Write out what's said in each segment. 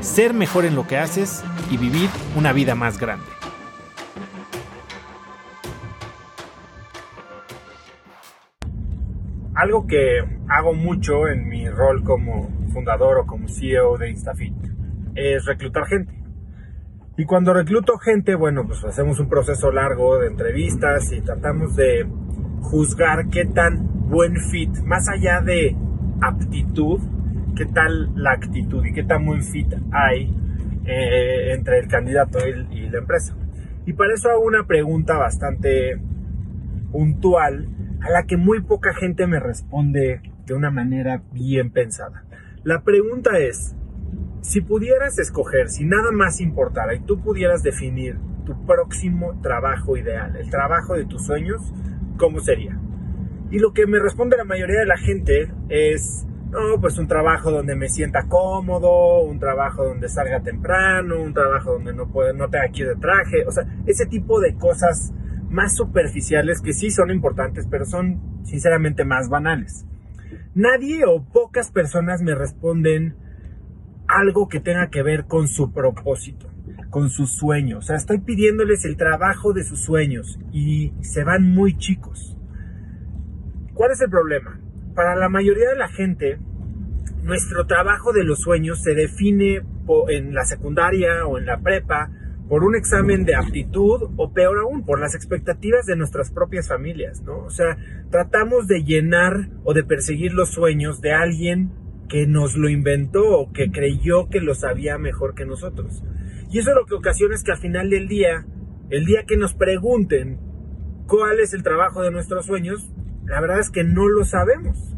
ser mejor en lo que haces y vivir una vida más grande. Algo que hago mucho en mi rol como fundador o como CEO de Instafit es reclutar gente. Y cuando recluto gente, bueno, pues hacemos un proceso largo de entrevistas y tratamos de juzgar qué tan buen fit, más allá de aptitud, qué tal la actitud y qué tan buen fit hay eh, entre el candidato y, la empresa. Y para eso hago una pregunta bastante puntual a la que muy poca gente me responde de una manera bien pensada. La pregunta es, si pudieras escoger, si nada más importara y tú pudieras definir tu próximo trabajo ideal, el trabajo de tus sueños, ¿cómo sería? Y lo que me responde la mayoría de la gente es, no, pues un trabajo donde me sienta cómodo, un trabajo donde salga temprano, un trabajo donde no, pueda, no tenga que ir de traje, o sea, ese tipo de cosas más superficiales que sí son importantes, pero son sinceramente más banales. Nadie o pocas personas me responden algo que tenga que ver con su propósito con sus sueños. O sea, estoy pidiéndoles el trabajo de sus sueños y se van muy chicos. ¿Cuál es el problema? Para la mayoría de la gente, nuestro trabajo de los sueños se define en la secundaria o en la prepa por un examen de aptitud o peor aún, por las expectativas de nuestras propias familias, ¿no? O sea, tratamos de llenar o de perseguir los sueños de alguien que nos lo inventó o que creyó que lo sabía mejor que nosotros. Y eso es lo que ocasiona es que al final del día, el día que nos pregunten cuál es el trabajo de nuestros sueños, la verdad es que no lo sabemos.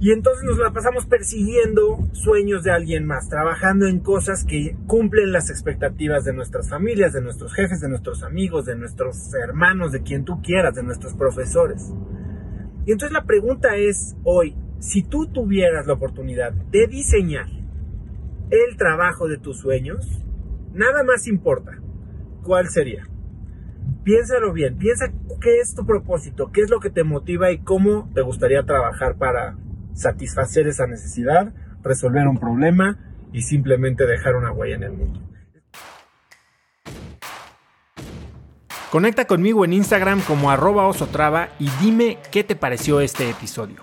Y entonces nos la pasamos persiguiendo sueños de alguien más, trabajando en cosas que cumplen las expectativas de nuestras familias, de nuestros jefes, de nuestros amigos, de nuestros hermanos, de quien tú quieras, de nuestros profesores. Y entonces la pregunta es hoy, si tú tuvieras la oportunidad de diseñar el trabajo de tus sueños, nada más importa. ¿Cuál sería? Piénsalo bien, piensa qué es tu propósito, qué es lo que te motiva y cómo te gustaría trabajar para satisfacer esa necesidad, resolver un problema y simplemente dejar una huella en el mundo. Conecta conmigo en Instagram como arroba osotrava y dime qué te pareció este episodio.